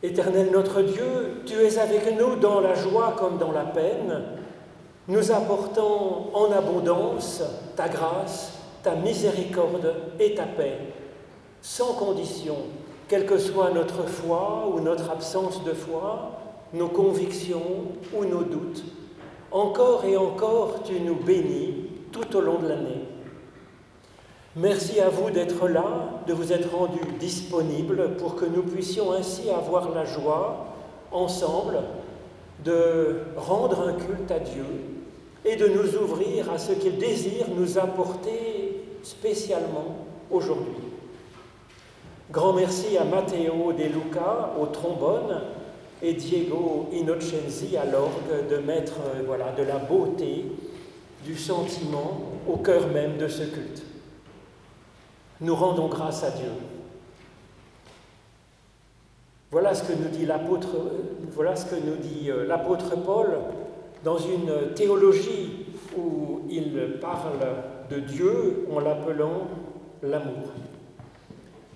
Éternel notre Dieu, tu es avec nous dans la joie comme dans la peine, nous apportant en abondance ta grâce, ta miséricorde et ta paix, sans condition, quelle que soit notre foi ou notre absence de foi, nos convictions ou nos doutes. Encore et encore, tu nous bénis tout au long de l'année. Merci à vous d'être là, de vous être rendu disponible pour que nous puissions ainsi avoir la joie, ensemble, de rendre un culte à Dieu et de nous ouvrir à ce qu'il désire nous apporter spécialement aujourd'hui. Grand merci à Matteo De Luca au trombone et Diego Innocenzi à l'orgue de mettre voilà, de la beauté, du sentiment au cœur même de ce culte. Nous rendons grâce à Dieu. Voilà ce que nous dit euh, l'apôtre Paul dans une théologie où il parle de Dieu en l'appelant l'amour.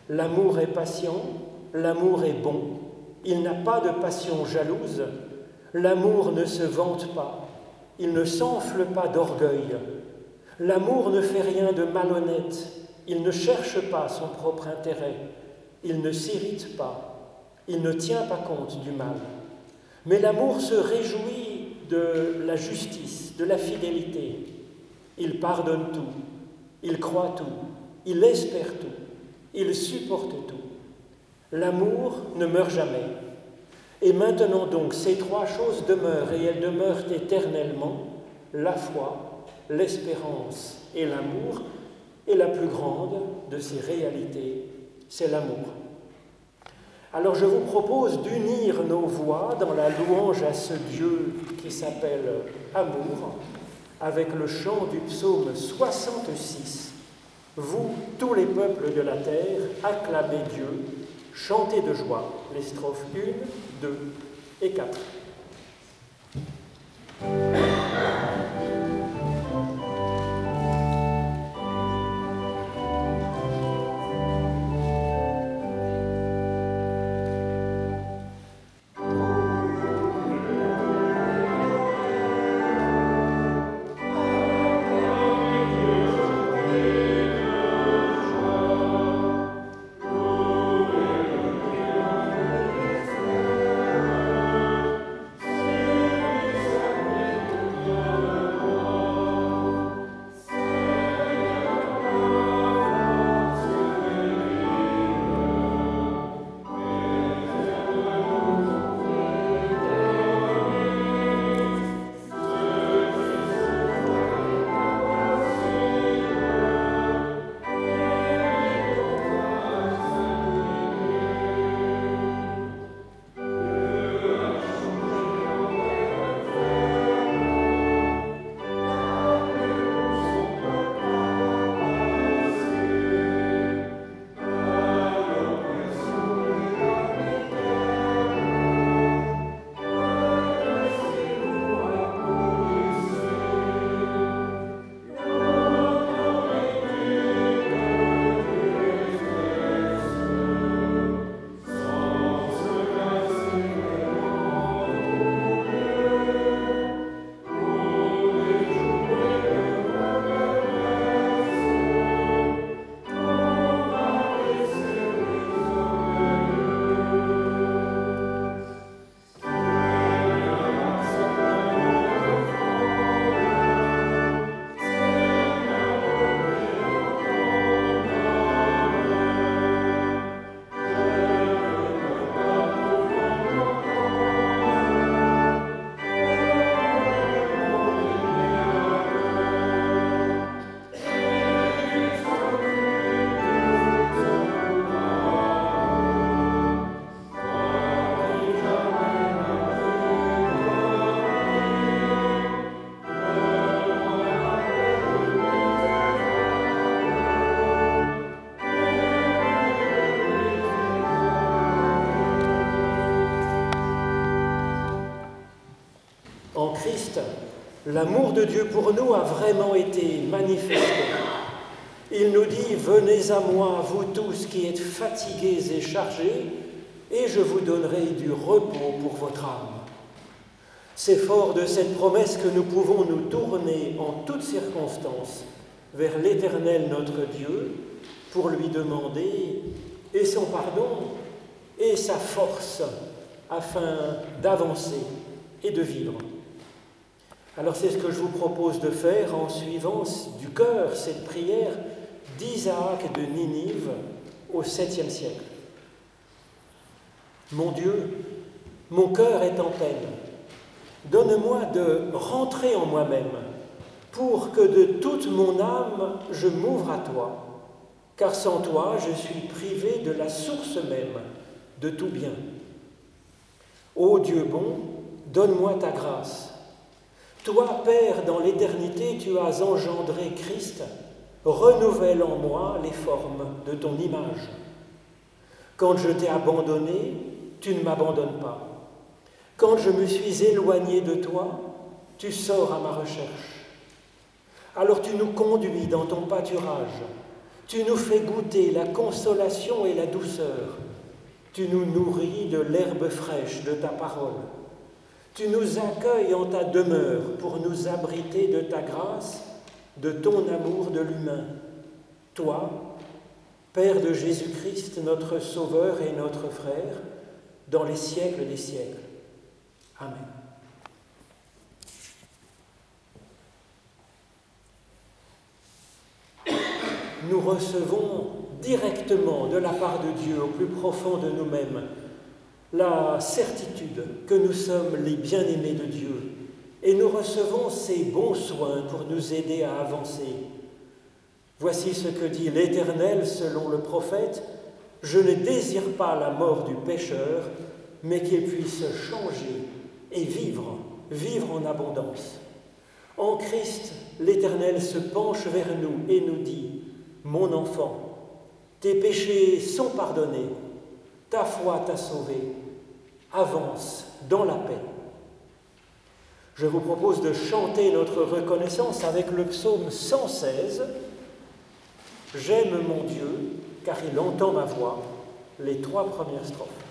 L'amour est patient, l'amour est bon, il n'a pas de passion jalouse, l'amour ne se vante pas, il ne s'enfle pas d'orgueil, l'amour ne fait rien de malhonnête, il ne cherche pas son propre intérêt, il ne s'irrite pas, il ne tient pas compte du mal. Mais l'amour se réjouit de la justice, de la fidélité. Il pardonne tout, il croit tout, il espère tout, il supporte tout. L'amour ne meurt jamais. Et maintenant donc, ces trois choses demeurent et elles demeurent éternellement, la foi, l'espérance et l'amour, et la plus grande de ces réalités, c'est l'amour. Alors je vous propose d'unir nos voix dans la louange à ce Dieu qui s'appelle amour avec le chant du psaume 66. Vous, tous les peuples de la terre, acclamez Dieu, chantez de joie les strophes 1, 2 et 4. L'amour de Dieu pour nous a vraiment été manifesté. Il nous dit, venez à moi, vous tous qui êtes fatigués et chargés, et je vous donnerai du repos pour votre âme. C'est fort de cette promesse que nous pouvons nous tourner en toutes circonstances vers l'Éternel notre Dieu pour lui demander et son pardon et sa force afin d'avancer et de vivre. Alors c'est ce que je vous propose de faire en suivant du cœur cette prière d'Isaac de Ninive au 7e siècle. Mon Dieu, mon cœur est en peine. Donne-moi de rentrer en moi-même pour que de toute mon âme je m'ouvre à toi, car sans toi je suis privé de la source même de tout bien. Ô Dieu bon, donne-moi ta grâce. Toi, Père, dans l'éternité, tu as engendré Christ, renouvelle en moi les formes de ton image. Quand je t'ai abandonné, tu ne m'abandonnes pas. Quand je me suis éloigné de toi, tu sors à ma recherche. Alors tu nous conduis dans ton pâturage, tu nous fais goûter la consolation et la douceur, tu nous nourris de l'herbe fraîche de ta parole, tu nous accueilles en ta demeure pour nous abriter de ta grâce, de ton amour de l'humain. Toi, Père de Jésus-Christ, notre Sauveur et notre frère, dans les siècles des siècles. Amen. nous recevons directement de la part de Dieu, au plus profond de nous-mêmes, la certitude que nous sommes les bien-aimés de Dieu et nous recevons ses bons soins pour nous aider à avancer. Voici ce que dit l'Éternel selon le prophète, Je ne désire pas la mort du pécheur, mais qu'il puisse changer et vivre, vivre en abondance. En Christ, l'Éternel se penche vers nous et nous dit, mon enfant, tes péchés sont pardonnés, ta foi t'a sauvé, avance dans la paix. Je vous propose de chanter notre reconnaissance avec le psaume 116. J'aime mon Dieu car il entend ma voix, les trois premières strophes.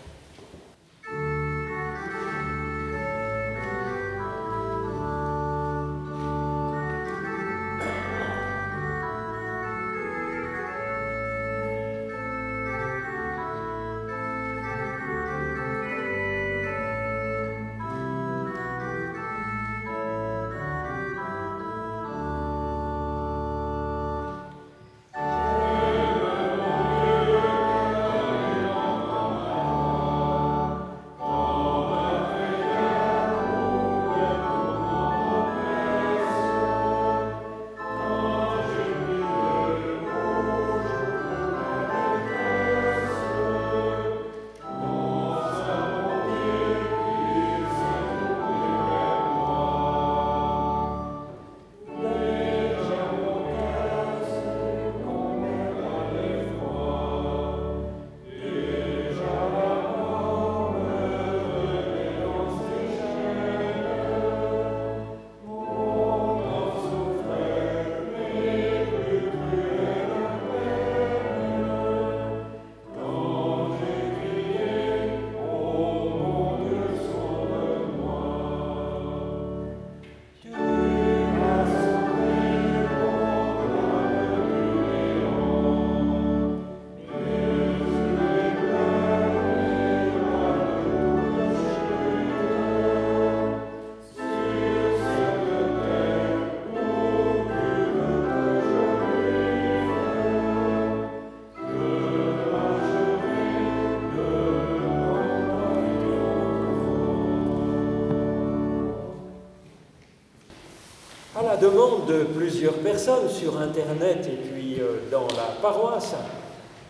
Demande de plusieurs personnes sur Internet et puis euh, dans la paroisse,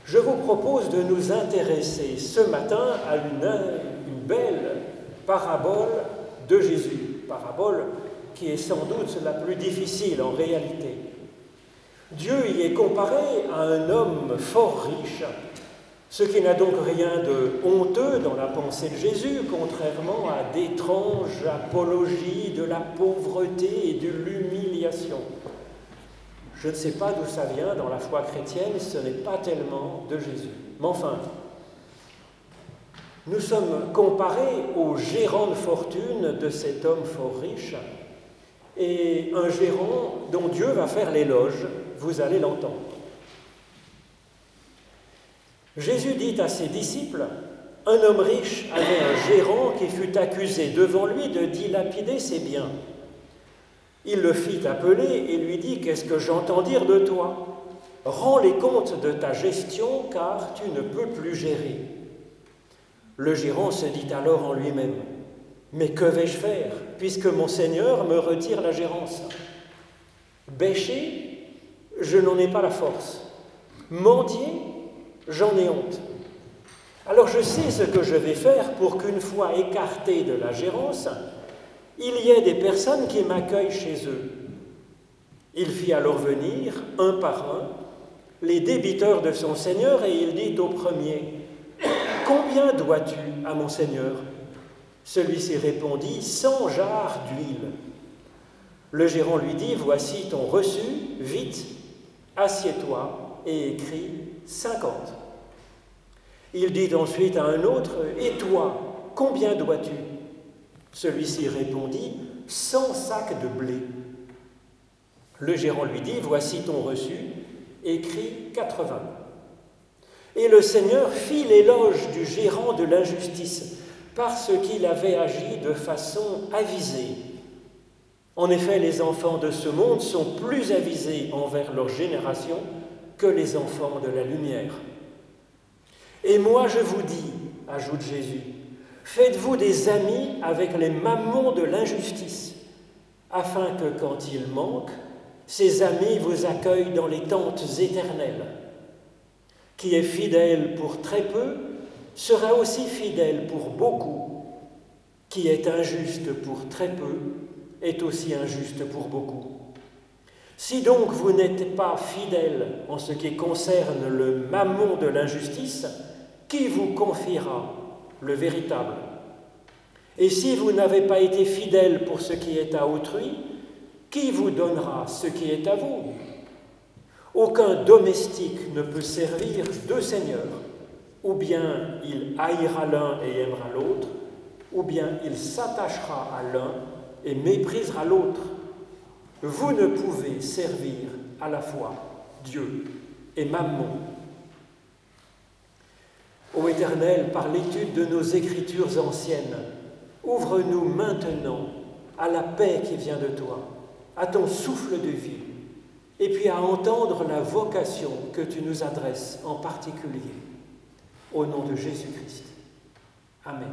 je vous propose de nous intéresser ce matin à une, une belle parabole de Jésus, parabole qui est sans doute la plus difficile en réalité. Dieu y est comparé à un homme fort riche ce qui n'a donc rien de honteux dans la pensée de Jésus, contrairement à d'étranges apologies de la pauvreté et de l'humiliation. Je ne sais pas d'où ça vient dans la foi chrétienne, ce n'est pas tellement de Jésus. Mais enfin, Nous sommes comparés au gérant de fortune de cet homme fort riche et un gérant dont Dieu va faire l'éloge, vous allez l'entendre. Jésus dit à ses disciples, un homme riche avait un gérant qui fut accusé devant lui de dilapider ses biens. Il le fit appeler et lui dit, Qu'est-ce que j'entends dire de toi? Rends les comptes de ta gestion car tu ne peux plus gérer. Le gérant se dit alors en lui-même, Mais que vais-je faire puisque mon Seigneur me retire la gérance Bêcher, je n'en ai pas la force. Mendier, j'en ai honte. Alors je sais ce que je vais faire pour qu'une fois écarté de la gérance, il y ait des personnes qui m'accueillent chez eux. Il fit alors venir, un par un, les débiteurs de son Seigneur et il dit au premier, Combien dois-tu à mon Seigneur? Celui-ci répondit, Cent jarres d'huile. Le gérant lui dit, Voici ton reçu, vite, assieds-toi et écris cinquante. Il dit ensuite à un autre, Et toi, combien dois-tu? Celui-ci répondit, Cent sacs de blé. Le gérant lui dit, Voici ton reçu, écrit 80. Et le Seigneur fit l'éloge du gérant de l'injustice parce qu'il avait agi de façon avisée. En effet, les enfants de ce monde sont plus avisés envers leur génération que les enfants de la lumière. Et moi je vous dis, ajoute Jésus, faites-vous des amis avec les mammons de l'injustice, afin que quand ils manquent, ces amis vous accueillent dans les tentes éternelles. Qui est fidèle pour très peu sera aussi fidèle pour beaucoup. Qui est injuste pour très peu est aussi injuste pour beaucoup. Si donc vous n'êtes pas fidèle en ce qui concerne le mammon de l'injustice, qui vous confiera le véritable? Et si vous n'avez pas été fidèle pour ce qui est à autrui, qui vous donnera ce qui est à vous? Aucun domestique ne peut servir deux seigneurs. Ou bien il haïra l'un et aimera l'autre, ou bien il s'attachera à l'un et méprisera l'autre. Vous ne pouvez servir à la fois Dieu et Mammon. Ô Éternel, par l'étude de nos écritures anciennes, ouvre-nous maintenant à la paix qui vient de toi, à ton souffle de vie, et puis à entendre la vocation que tu nous adresses en particulier. Au nom de Jésus-Christ. Amen.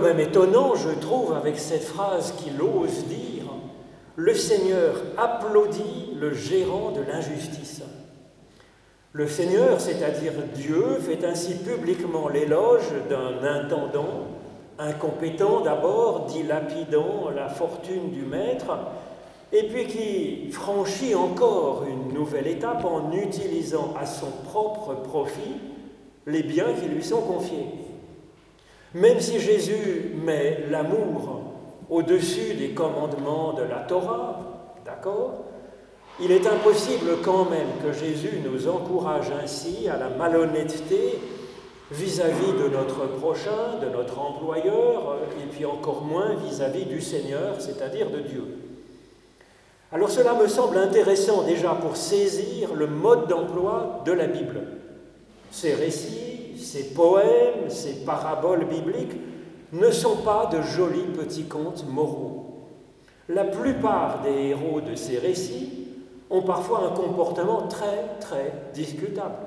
Même étonnant, je trouve, avec cette phrase qu'il ose dire, le Seigneur applaudit le gérant de l'injustice. Le Seigneur, c'est-à-dire Dieu, fait ainsi publiquement l'éloge d'un intendant incompétent d'abord, dilapidant la fortune du maître, et puis qui franchit encore une nouvelle étape en utilisant à son propre profit les biens qui lui sont confiés. Même si Jésus met l'amour au-dessus des commandements de la Torah, d'accord Il est impossible quand même que Jésus nous encourage ainsi à la malhonnêteté vis-à-vis de notre prochain, de notre employeur, et puis encore moins vis-à-vis du Seigneur, c'est-à-dire de Dieu. Alors cela me semble intéressant déjà pour saisir le mode d'emploi de la Bible. Ces récits, ces poèmes, ces paraboles bibliques ne sont pas de jolis petits contes moraux. La plupart des héros de ces récits ont parfois un comportement très, très discutable.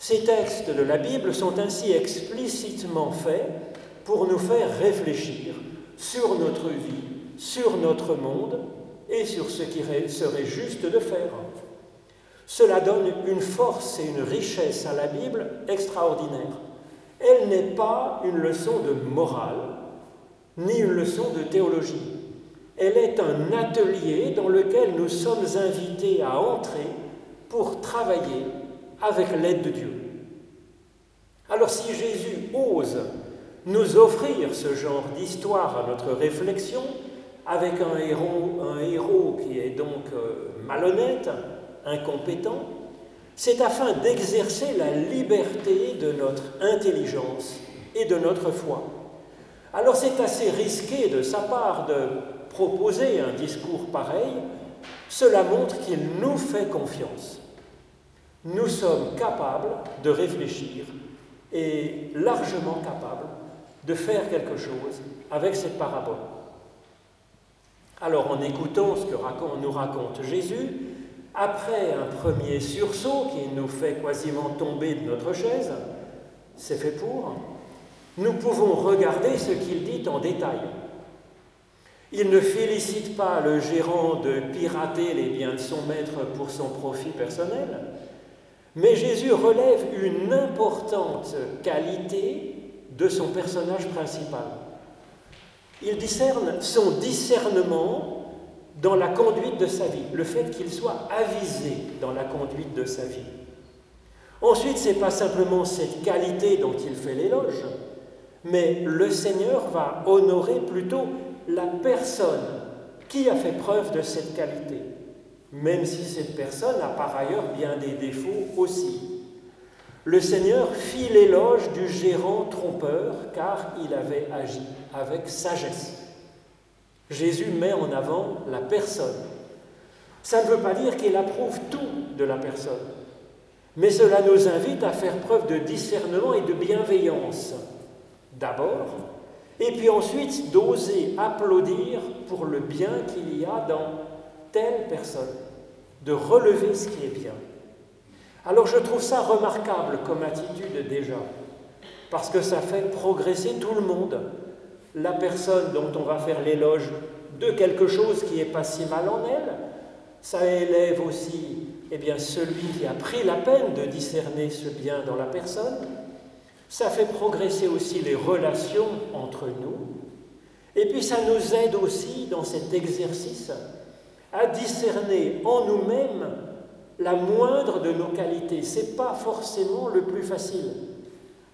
Ces textes de la Bible sont ainsi explicitement faits pour nous faire réfléchir sur notre vie, sur notre monde et sur ce qui serait juste de faire. Cela donne une force et une richesse à la Bible extraordinaire. Elle n'est pas une leçon de morale, ni une leçon de théologie. Elle est un atelier dans lequel nous sommes invités à entrer pour travailler avec l'aide de Dieu. Alors si Jésus ose nous offrir ce genre d'histoire à notre réflexion, avec un héros, un héros qui est donc euh, malhonnête, incompétent, c'est afin d'exercer la liberté de notre intelligence et de notre foi. Alors c'est assez risqué de sa part de proposer un discours pareil, cela montre qu'il nous fait confiance. Nous sommes capables de réfléchir et largement capables de faire quelque chose avec cette parabole. Alors en écoutant ce que nous raconte Jésus, après un premier sursaut qui nous fait quasiment tomber de notre chaise, c'est fait pour, nous pouvons regarder ce qu'il dit en détail. Il ne félicite pas le gérant de pirater les biens de son maître pour son profit personnel, mais Jésus relève une importante qualité de son personnage principal. Il discerne son discernement dans la conduite de sa vie, le fait qu'il soit avisé dans la conduite de sa vie. Ensuite, ce n'est pas simplement cette qualité dont il fait l'éloge, mais le Seigneur va honorer plutôt la personne qui a fait preuve de cette qualité, même si cette personne a par ailleurs bien des défauts aussi. Le Seigneur fit l'éloge du gérant trompeur car il avait agi avec sagesse. Jésus met en avant la personne. Ça ne veut pas dire qu'il approuve tout de la personne, mais cela nous invite à faire preuve de discernement et de bienveillance, d'abord, et puis ensuite d'oser applaudir pour le bien qu'il y a dans telle personne, de relever ce qui est bien. Alors je trouve ça remarquable comme attitude déjà, parce que ça fait progresser tout le monde. La personne dont on va faire l'éloge de quelque chose qui n'est pas si mal en elle, ça élève aussi eh bien, celui qui a pris la peine de discerner ce bien dans la personne, ça fait progresser aussi les relations entre nous, et puis ça nous aide aussi dans cet exercice à discerner en nous-mêmes la moindre de nos qualités. Ce n'est pas forcément le plus facile.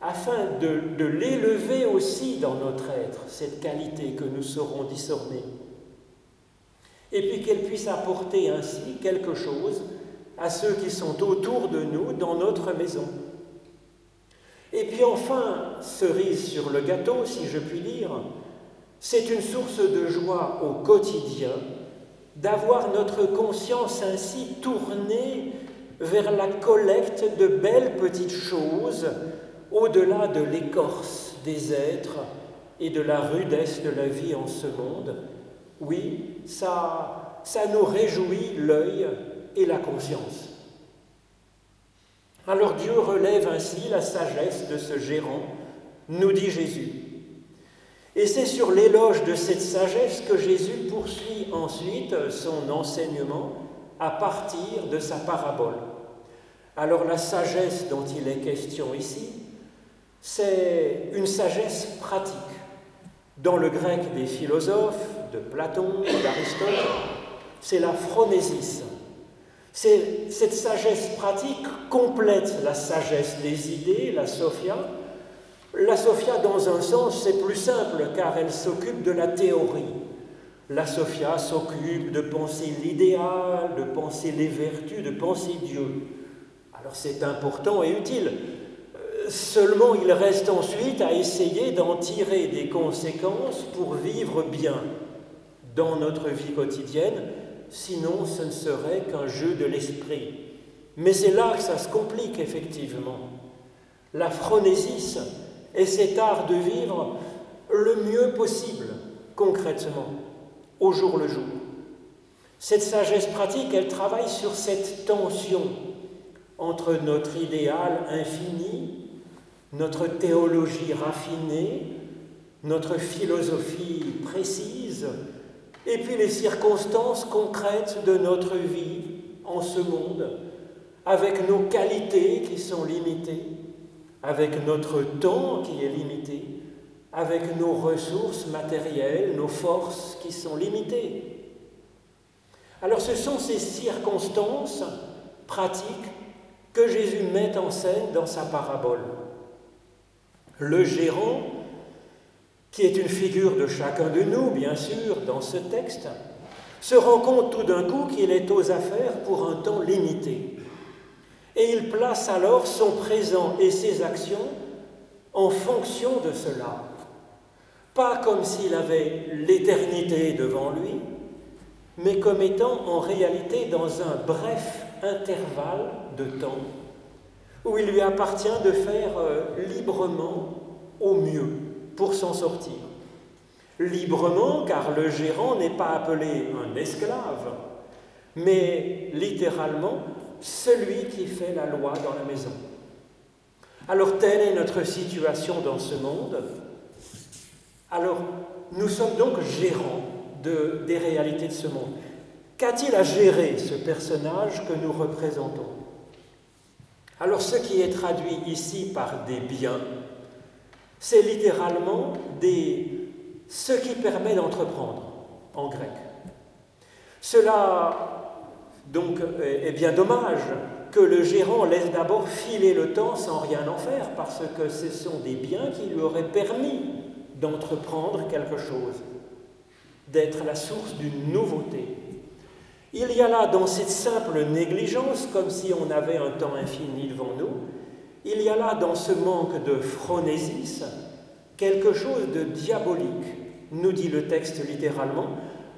Afin de, l'élever aussi dans notre être, cette qualité que nous saurons discerner. Et puis qu'elle puisse apporter ainsi quelque chose à ceux qui sont autour de nous dans notre maison. Et puis enfin, cerise sur le gâteau, si je puis dire, c'est une source de joie au quotidien d'avoir notre conscience ainsi tournée vers la collecte de belles petites choses au-delà de l'écorce des êtres et de la rudesse de la vie en ce monde. Oui, ça, ça nous réjouit l'œil et la conscience. Alors Dieu relève ainsi la sagesse de ce gérant, nous dit Jésus. Et c'est sur l'éloge de cette sagesse que Jésus poursuit ensuite son enseignement à partir de sa parabole. Alors la sagesse dont il est question ici, c'est une sagesse pratique. Dans le grec des philosophes, de Platon, d'Aristote, c'est la phronésis. Cette sagesse pratique complète la sagesse des idées, la sophia. La sophia, dans un sens, c'est plus simple car elle s'occupe de la théorie. La sophia s'occupe de penser l'idéal, de penser les vertus, de penser Dieu. Alors c'est important et utile. Seulement, il reste ensuite à essayer d'en tirer des conséquences pour vivre bien dans notre vie quotidienne, sinon ce ne serait qu'un jeu de l'esprit. Mais c'est là que ça se complique effectivement. La phronésis est cet art de vivre le mieux possible, concrètement, au jour le jour. Cette sagesse pratique, elle travaille sur cette tension entre notre idéal infini, notre théologie raffinée, notre philosophie précise, et puis les circonstances concrètes de notre vie en ce monde, avec nos qualités qui sont limitées, avec notre temps qui est limité, avec nos ressources matérielles, nos forces qui sont limitées. Alors ce sont ces circonstances pratiques que Jésus met en scène dans sa parabole. Le gérant, qui est une figure de chacun de nous, bien sûr, dans ce texte, se rend compte tout d'un coup qu'il est aux affaires pour un temps limité. Et il place alors son présent et ses actions en fonction de cela. Pas comme s'il avait l'éternité devant lui, mais comme étant en réalité dans un bref intervalle de temps où il lui appartient de faire euh, librement au mieux pour s'en sortir. Librement, car le gérant n'est pas appelé un esclave, mais littéralement celui qui fait la loi dans la maison. Alors telle est notre situation dans ce monde. Alors nous sommes donc gérants de, des réalités de ce monde. Qu'a-t-il à gérer ce personnage que nous représentons? Alors ce qui est traduit ici par des biens, c'est littéralement des, ce qui permet d'entreprendre en grec. Cela est bien dommage que le gérant laisse d'abord filer le temps sans rien en faire, parce que ce sont des biens qui lui auraient permis d'entreprendre quelque chose, d'être la source d'une nouveauté. Il y a là, dans cette simple négligence, comme si on avait un temps infini devant nous, il y a là, dans ce manque de phronésis, quelque chose de diabolique, nous dit le texte littéralement,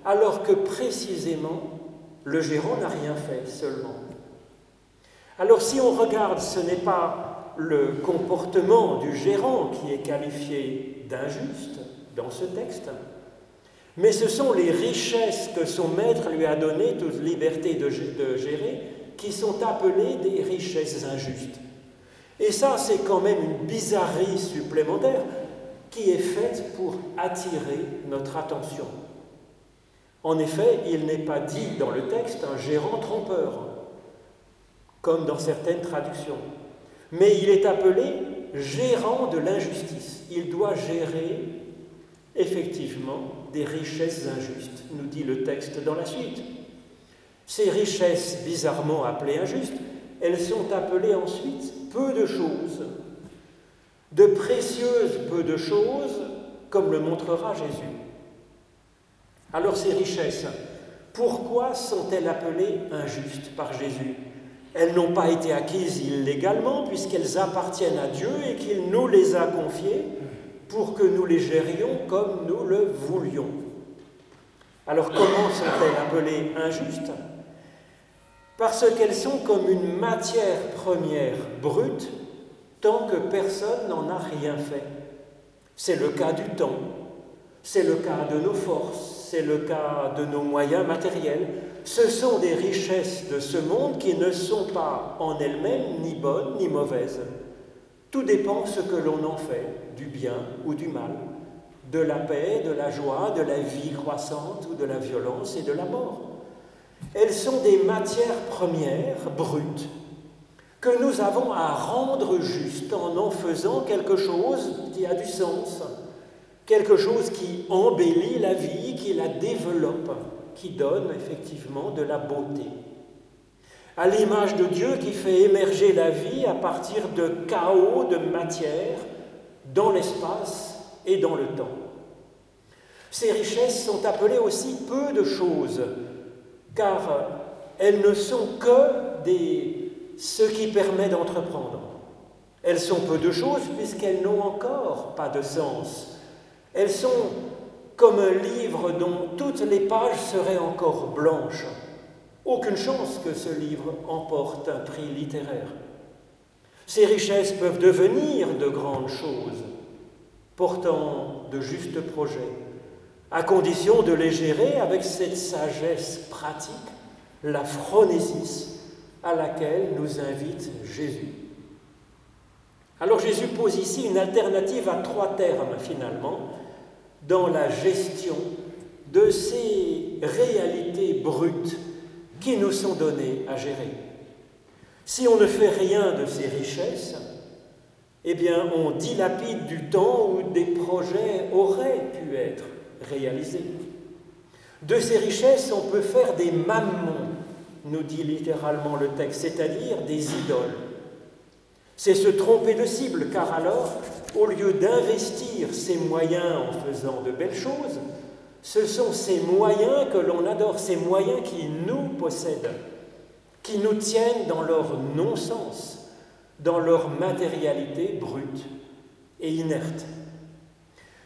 alors que précisément, le gérant n'a rien fait seulement. Alors si on regarde, ce n'est pas le comportement du gérant qui est qualifié d'injuste dans ce texte, mais ce sont les richesses que son maître lui a données, toute liberté de, gérer, qui sont appelées des richesses injustes. Et ça, c'est quand même une bizarrerie supplémentaire qui est faite pour attirer notre attention. En effet, il n'est pas dit dans le texte un gérant trompeur, comme dans certaines traductions, mais il est appelé gérant de l'injustice. Il doit gérer effectivement des richesses injustes, nous dit le texte dans la suite. Ces richesses bizarrement appelées injustes, elles sont appelées ensuite peu de choses, de précieuses peu de choses, comme le montrera Jésus. Alors ces richesses, pourquoi sont-elles appelées injustes par Jésus? Elles n'ont pas été acquises illégalement puisqu'elles appartiennent à Dieu et qu'il nous les a confiées pour que nous les gérions comme nous le voulions. Alors comment sont-elles appelées injustes? Parce qu'elles sont comme une matière première brute tant que personne n'en a rien fait. C'est le cas du temps, c'est le cas de nos forces, c'est le cas de nos moyens matériels. Ce sont des richesses de ce monde qui ne sont pas en elles-mêmes ni bonnes ni mauvaises. Tout dépend ce que l'on en fait, du bien ou du mal, de la paix, de la joie, de la vie croissante ou de la violence et de la mort. Elles sont des matières premières brutes que nous avons à rendre juste en en faisant quelque chose qui a du sens, quelque chose qui embellit la vie, qui la développe, qui donne effectivement de la beauté. À l'image de Dieu qui fait émerger la vie à partir de chaos de matière dans l'espace et dans le temps. Ces richesses sont appelées aussi peu de choses, car elles ne sont que des, ce qui permet d'entreprendre. Elles sont peu de choses puisqu'elles n'ont encore pas de sens. Elles sont comme un livre dont toutes les pages seraient encore blanches. Aucune chance que ce livre emporte un prix littéraire. Ces richesses peuvent devenir de grandes choses, portant de justes projets, à condition de les gérer avec cette sagesse pratique, la phronésis, à laquelle nous invite Jésus. Alors Jésus pose ici une alternative à trois termes finalement dans la gestion de ces réalités brutes qui nous sont données à gérer. Si on ne fait rien de ces richesses, eh bien on dilapide du temps où des projets auraient pu être réalisés. De ces richesses, on peut faire des mammons, nous dit littéralement le texte, c'est-à-dire des idoles. C'est se tromper de cible, car alors, au lieu d'investir ces moyens en faisant de belles choses, ce sont ces moyens que l'on adore, ces moyens qui nous possèdent, qui nous tiennent dans leur non-sens, dans leur matérialité brute et inerte.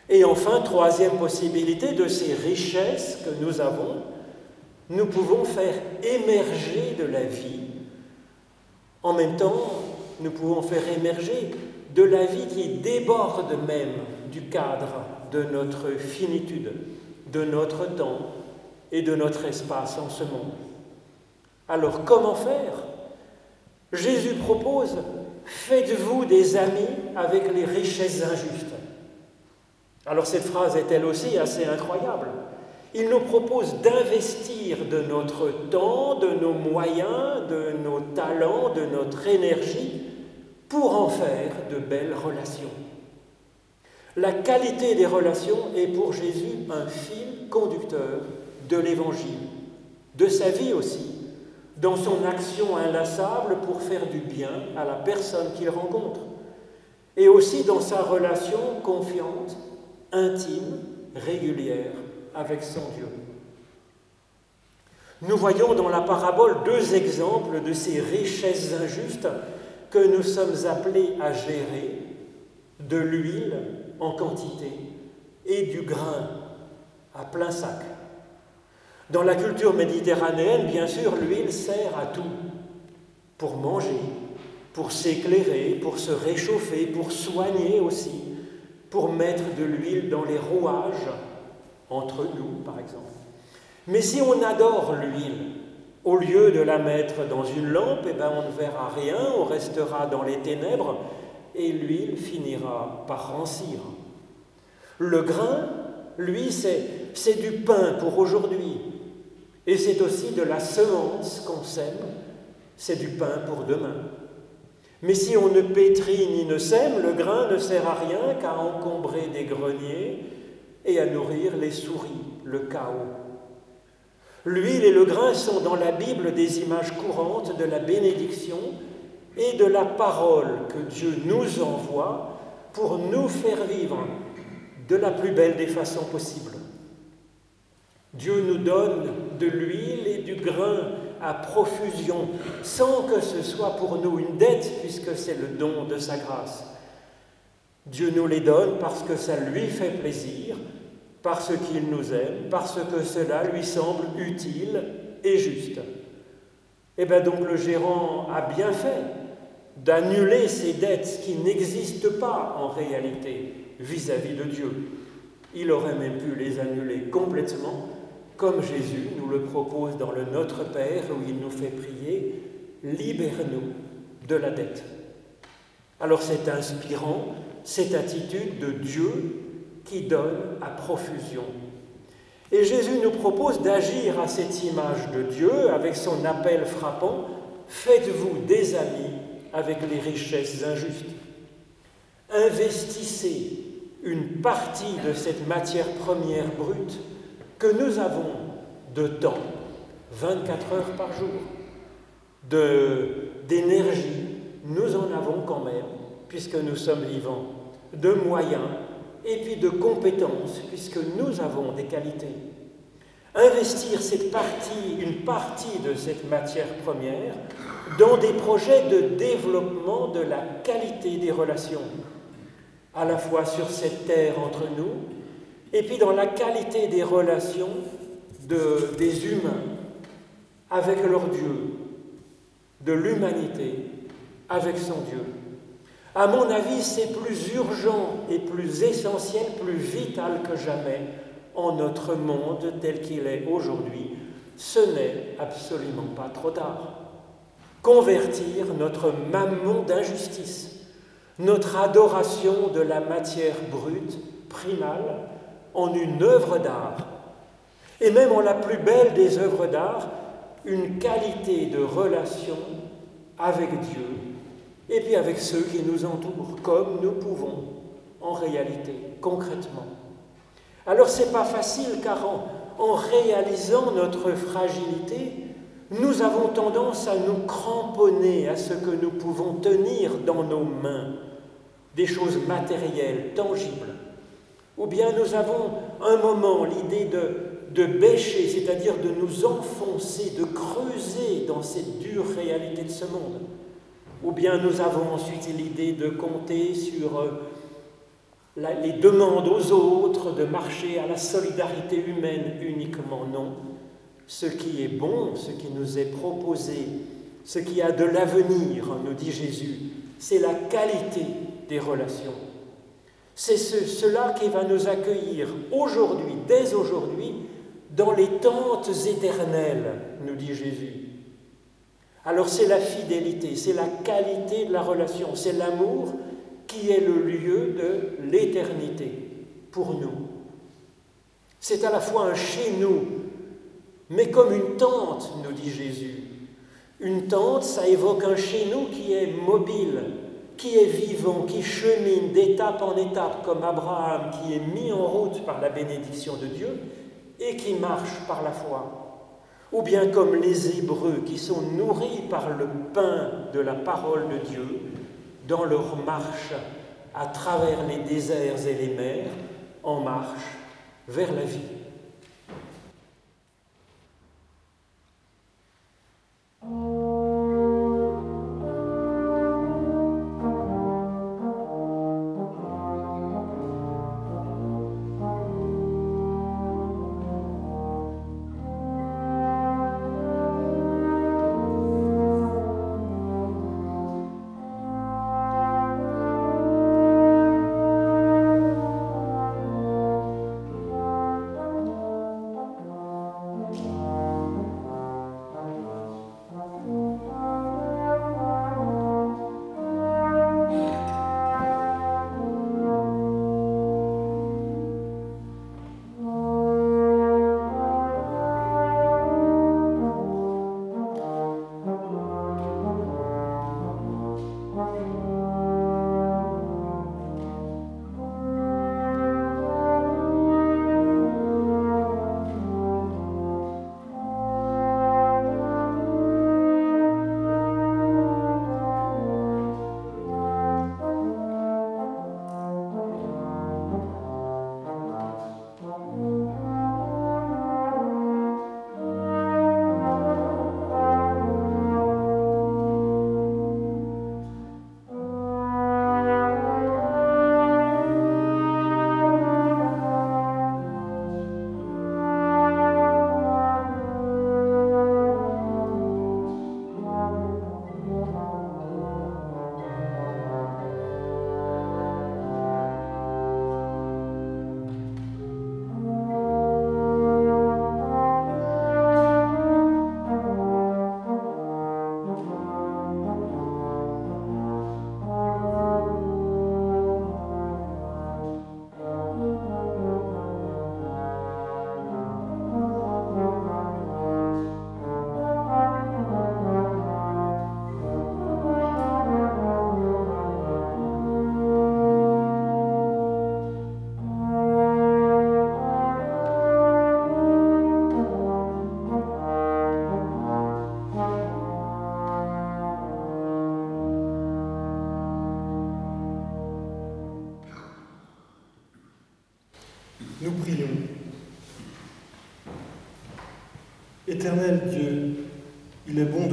Et enfin, troisième possibilité, de ces richesses que nous avons, nous pouvons faire émerger de la vie. En même temps, nous pouvons faire émerger de la vie qui déborde même du cadre de notre finitude, de notre temps et de notre espace en ce monde. Alors comment faire? Jésus propose, faites-vous des amis avec les richesses injustes. Alors cette phrase est elle aussi assez incroyable. Il nous propose d'investir de notre temps, de nos moyens, de nos talents, de notre énergie pour en faire de belles relations. La qualité des relations est pour Jésus un fil conducteur de l'Évangile, de sa vie aussi, dans son action inlassable pour faire du bien à la personne qu'il rencontre, et aussi dans sa relation confiante intime, régulière avec son Dieu. Nous voyons dans la parabole deux exemples de ces richesses injustes que nous sommes appelés à gérer, de l'huile en quantité et du grain à plein sac. Dans la culture méditerranéenne, bien sûr, l'huile sert à tout, pour manger, pour s'éclairer, pour se réchauffer, pour soigner aussi, pour mettre de l'huile dans les rouages, entre nous par exemple. Mais si on adore l'huile, au lieu de la mettre dans une lampe, eh ben on ne verra rien, on restera dans les ténèbres et l'huile finira par rancir. Le grain, lui, c'est du pain pour aujourd'hui. Et c'est aussi de la semence qu'on sème, c'est du pain pour demain. Mais si on ne pétrit ni ne sème, le grain ne sert à rien qu'à encombrer des greniers et à nourrir les souris, le chaos. L'huile et le grain sont dans la Bible des images courantes de la bénédiction et de la parole que Dieu nous envoie pour nous faire vivre de la plus belle des façons possibles. Dieu nous donne de l'huile et du grain à profusion, sans que ce soit pour nous une dette, puisque c'est le don de sa grâce. Dieu nous les donne parce que ça lui fait plaisir, parce qu'il nous aime, parce que cela lui semble utile et juste. Et eh bien donc le gérant a bien fait d'annuler ces dettes qui n'existent pas en réalité vis-à-vis -vis de Dieu. Il aurait même pu les annuler complètement comme Jésus nous le propose dans le Notre Père où il nous fait prier, libère-nous de la dette. Alors c'est inspirant, cette attitude de Dieu qui donne à profusion. Et Jésus nous propose d'agir à cette image de Dieu avec son appel frappant, Faites-vous des amis avec les richesses injustes. Investissez une partie de cette matière première brute que nous avons de temps, 24 heures par jour, d'énergie, nous en avons quand même, puisque nous sommes vivants, de moyens et puis de compétences, puisque nous avons des qualités. Investir cette partie, une partie de cette matière première dans des projets de développement de la qualité des relations, à la fois sur cette terre entre nous, et puis dans la qualité des relations de, des humains avec leur Dieu, de l'humanité avec son Dieu. À mon avis, c'est plus urgent et plus essentiel, plus vital que jamais en notre monde tel qu'il est aujourd'hui. Ce n'est absolument pas trop tard. Convertir notre mammon d'injustice, notre adoration de la matière brute, primale, en une œuvre d'art, et même en la plus belle des œuvres d'art, une qualité de relation avec Dieu et puis avec ceux qui nous entourent, comme nous pouvons en réalité, concrètement. Alors c'est pas facile car en, réalisant notre fragilité, nous avons tendance à nous cramponner à ce que nous pouvons tenir dans nos mains, des choses matérielles, tangibles. Ou bien nous avons un moment l'idée de de bêcher, c'est-à-dire de nous enfoncer, de creuser dans cette dure réalité de ce monde. Ou bien nous avons ensuite l'idée de compter sur les demandes aux autres, de marcher à la solidarité humaine uniquement. Non. Ce qui est bon, ce qui nous est proposé, ce qui a de l'avenir, nous dit Jésus, c'est la qualité des relations. C'est cela qui va nous accueillir aujourd'hui, dès aujourd'hui, dans les tentes éternelles, nous dit Jésus. Alors c'est la fidélité, c'est la qualité de la relation, c'est l'amour qui est le lieu de l'éternité pour nous. C'est à la fois un chez nous, mais comme une tente, nous dit Jésus. Une tente, ça évoque un chez nous qui est mobile, qui est vivant, qui chemine d'étape en étape, comme Abraham, qui est mis en route par la bénédiction de Dieu, et qui marchent par la foi, ou bien comme les Hébreux qui sont nourris par le pain de la parole de Dieu dans leur marche à travers les déserts et les mers, en marche vers la vie. Oh.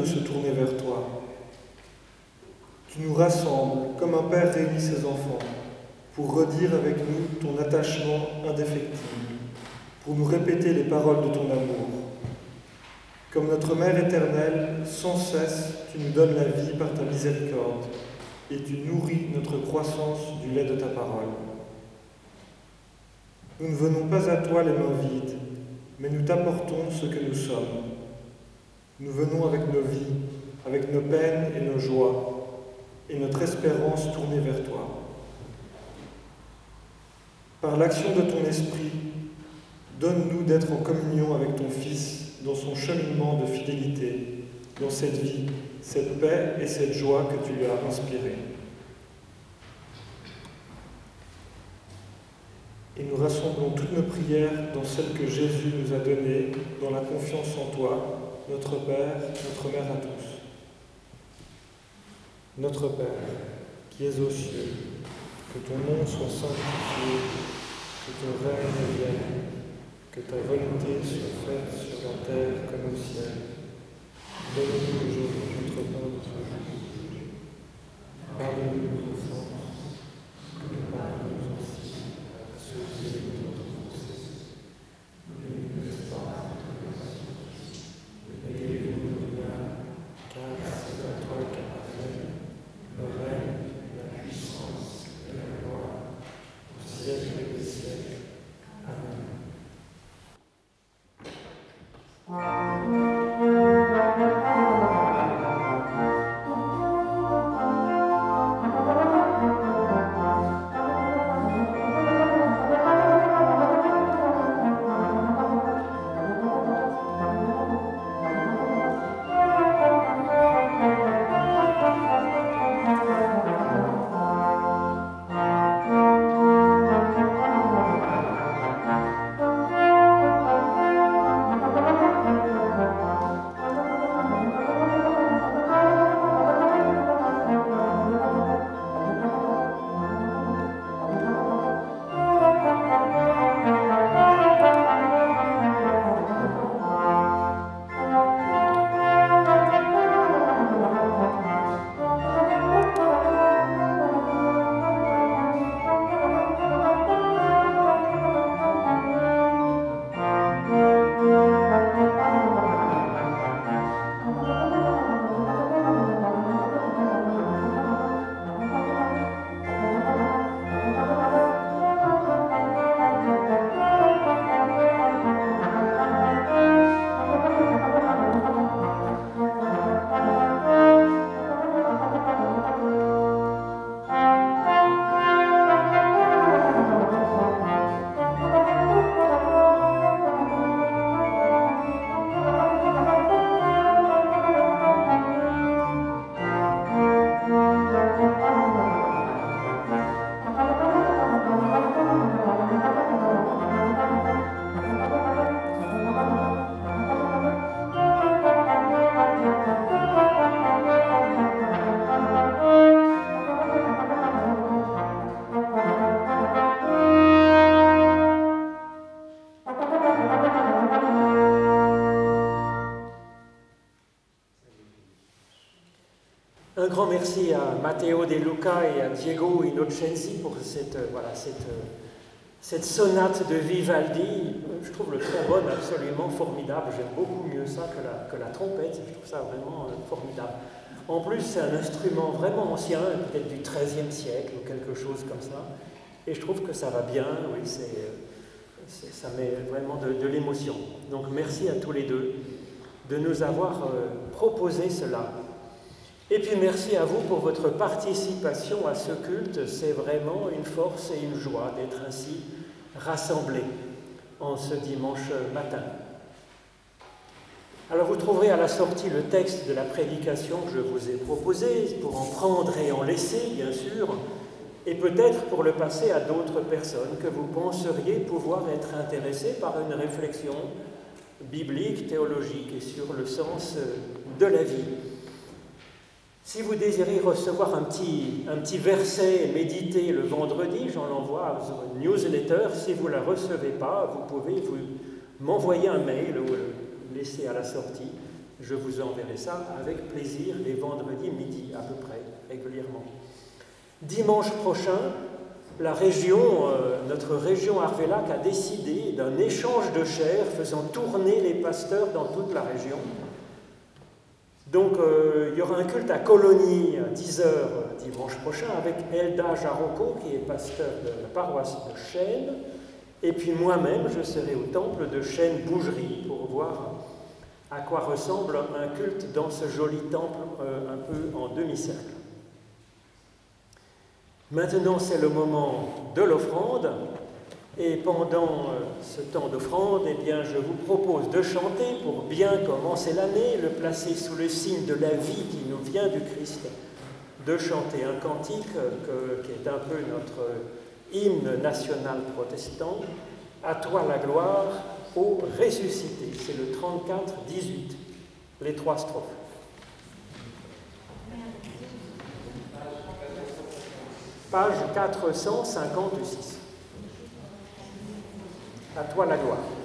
Se tourner vers toi. Tu nous rassembles comme un père réunit ses enfants pour redire avec nous ton attachement indéfectible, pour nous répéter les paroles de ton amour. Comme notre Mère éternelle, sans cesse, tu nous donnes la vie par ta miséricorde et tu nourris notre croissance du lait de ta parole. Nous ne venons pas à toi les mains vides, mais nous t'apportons ce que nous sommes. Nous venons avec nos vies, avec nos peines et nos joies, et notre espérance tournée vers toi. Par l'action de ton esprit, donne-nous d'être en communion avec ton Fils dans son cheminement de fidélité, dans cette vie, cette paix et cette joie que tu lui as inspirée. Et nous rassemblons toutes nos prières dans celles que Jésus nous a données, dans la confiance en toi, notre Père, notre Mère à tous. Notre Père, qui es aux cieux, que ton nom soit sanctifié, que ton règne vienne, que ta volonté soit faite sur la terre comme au ciel. Donne-nous aujourd'hui notre pain de ce jour. Pardonne-nous nos Matteo De Luca et à Diego Innocenzi pour cette, euh, voilà, cette, euh, cette sonate de Vivaldi. Je trouve le trombone absolument formidable. J'aime beaucoup mieux ça que la, que la trompette. Je trouve ça vraiment euh, formidable. En plus, c'est un instrument vraiment ancien, peut-être du XIIIe siècle ou quelque chose comme ça. Et je trouve que ça va bien. Oui, c'est, ça met vraiment de, l'émotion. Donc merci à tous les deux de nous avoir proposé cela. Et puis merci à vous pour votre participation à ce culte. C'est vraiment une force et une joie d'être ainsi rassemblés en ce dimanche matin. Alors vous trouverez à la sortie le texte de la prédication que je vous ai proposé pour en prendre et en laisser, bien sûr, et peut-être pour le passer à d'autres personnes que vous penseriez pouvoir être intéressées par une réflexion biblique, théologique et sur le sens de la vie. Si vous désirez recevoir un petit, un petit verset médité le vendredi, j'en envoie à votre newsletter. Si vous ne la recevez pas, vous pouvez vous m'envoyer un mail ou le laisser à la sortie. Je vous enverrai ça avec plaisir les vendredis midi à peu près, régulièrement. Dimanche prochain, la région, euh, notre région Arvélac a décidé d'un échange de chair faisant tourner les pasteurs dans toute la région. Donc euh, il y aura un culte à Colonie à 10h dimanche prochain avec Elda Jarocco qui est pasteur de la paroisse de Chêne. Et puis moi-même, je serai au temple de Chêne-Bougerie pour voir à quoi ressemble un culte dans ce joli temple euh, un peu en demi-cercle. Maintenant, c'est le moment de l'offrande. Et pendant euh, ce temps d'offrande, eh bien, je vous propose de chanter pour bien commencer l'année, le placer sous le signe de la vie qui nous vient du Christ, de chanter un cantique euh, qui est un peu notre hymne national protestant, À toi la gloire, ô ressuscité. C'est le 34-18, les trois strophes. Page 456. À toi la gloire.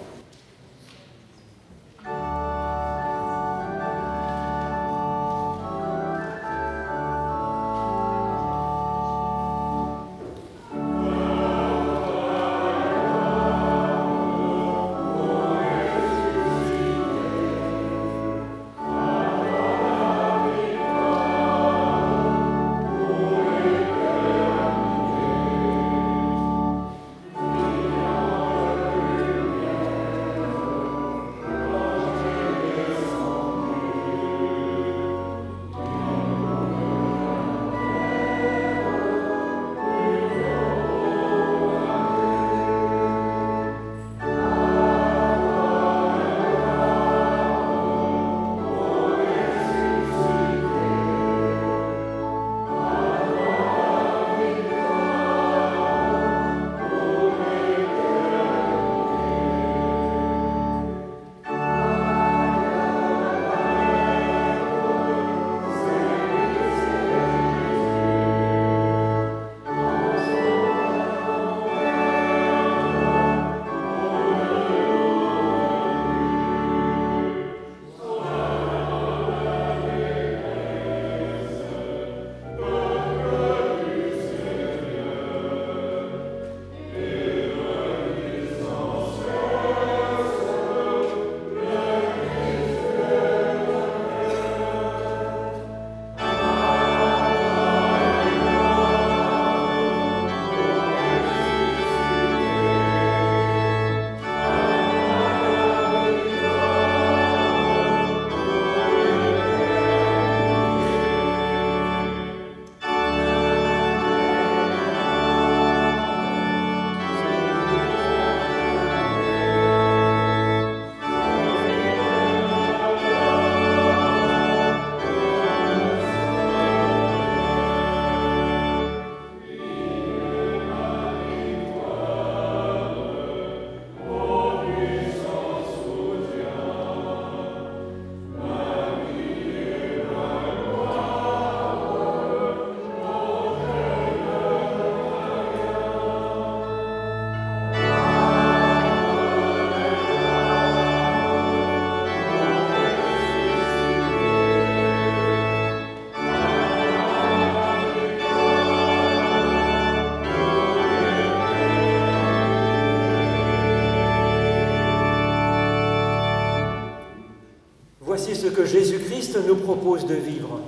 Que Jésus-Christ nous propose de vivre.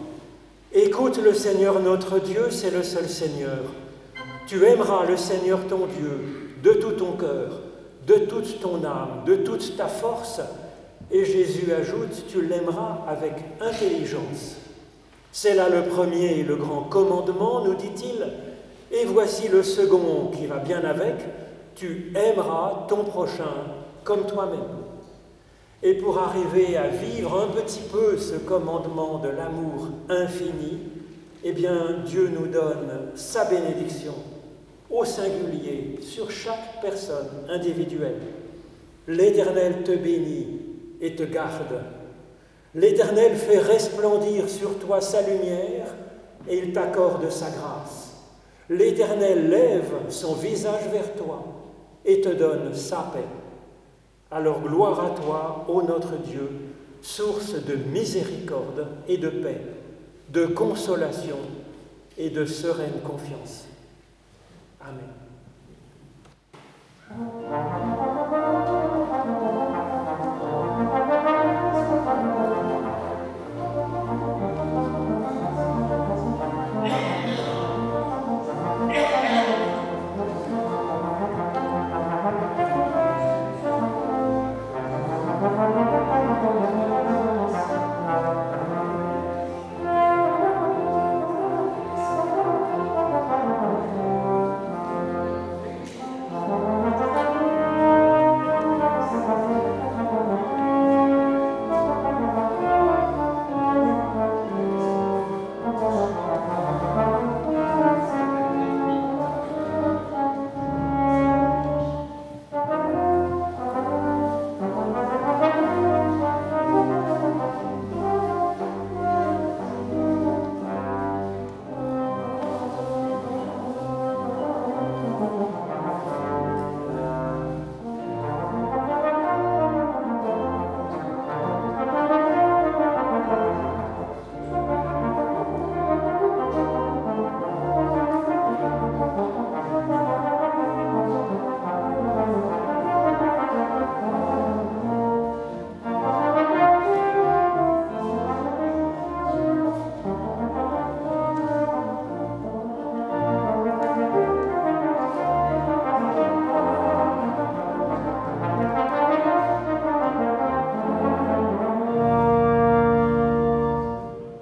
Écoute le Seigneur notre Dieu, c'est le seul Seigneur. Tu aimeras le Seigneur ton Dieu de tout ton cœur, de toute ton âme, de toute ta force. Et Jésus ajoute, tu l'aimeras avec intelligence. C'est là le premier et le grand commandement, nous dit-il. Et voici le second qui va bien avec, tu aimeras ton prochain comme toi-même. Et pour arriver à vivre un petit peu ce commandement de l'amour infini, eh bien Dieu nous donne sa bénédiction au singulier sur chaque personne individuelle. L'Éternel te bénit et te garde. L'Éternel fait resplendir sur toi sa lumière et il t'accorde sa grâce. L'Éternel lève son visage vers toi et te donne sa paix. Alors gloire à toi, ô notre Dieu, source de miséricorde et de paix, de consolation et de sereine confiance. Amen.